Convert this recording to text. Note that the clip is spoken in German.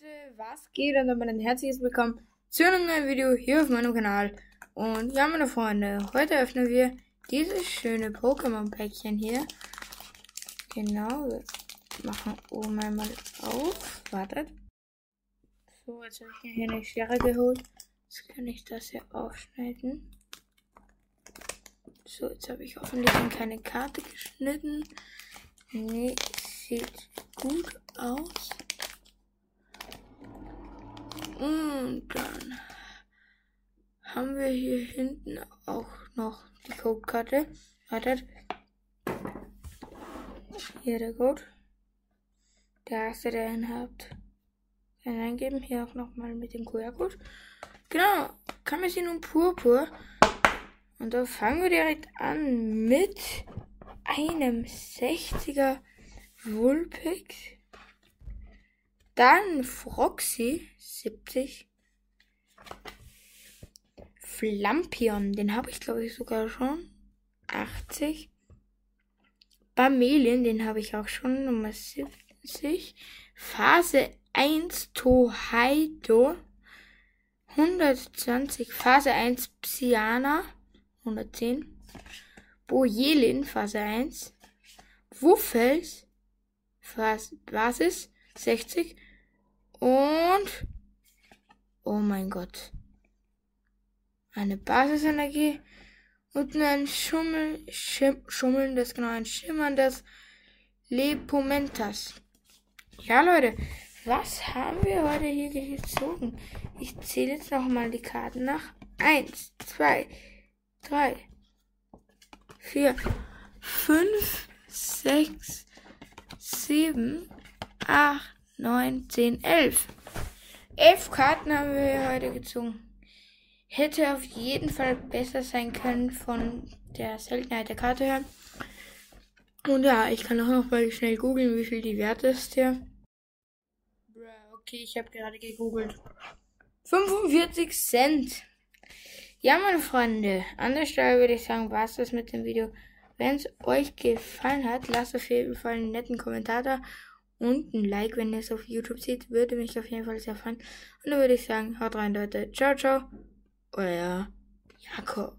Leute, was geht und damit ein herzliches Willkommen zu einem neuen Video hier auf meinem Kanal. Und ja, meine Freunde, heute öffnen wir dieses schöne Pokémon-Päckchen hier. Genau, wir machen oben einmal auf. Wartet. So, jetzt habe ich mir hier eine Schere geholt. Jetzt kann ich das hier aufschneiden. So, jetzt habe ich hoffentlich keine Karte geschnitten. Nee, sieht gut aus. Und dann haben wir hier hinten auch noch die Codekarte. Wartet. Hier der Code. Der erste, der ihn habt. Dann eingeben. Hier auch nochmal mit dem QR-Code. Genau. Kamezin und Purpur. Und da fangen wir direkt an mit einem 60er Vulpix. Dann Froxy 70. Flampion, den habe ich glaube ich sogar schon. 80. Bamelin, den habe ich auch schon. Nummer 70. Phase 1 Tohaido. 120. Phase 1 Psyana. 110. Bojelin, Phase 1. Wuffels. Phase Basis 60. Und. Oh mein Gott. Eine Basisenergie. Und ein Schummel, Schim, schummelndes, genau, ein schimmerndes Lepomentas. Ja, Leute, was haben wir heute hier gezogen? Ich zähle jetzt nochmal die Karten nach. Eins, zwei, drei, vier, fünf, sechs, sieben, acht, 9, 10, 11. 11 Karten haben wir heute gezogen. Hätte auf jeden Fall besser sein können von der Seltenheit der Karte her. Und ja, ich kann auch noch mal schnell googeln, wie viel die wert ist hier. Okay, ich habe gerade gegoogelt. 45 Cent. Ja, meine Freunde, an der Stelle würde ich sagen, war es das mit dem Video. Wenn es euch gefallen hat, lasst auf jeden Fall einen netten Kommentar da und ein Like, wenn ihr es auf YouTube seht, würde mich auf jeden Fall sehr freuen. Und dann würde ich sagen, haut rein, Leute. Ciao, ciao. Euer Jakob.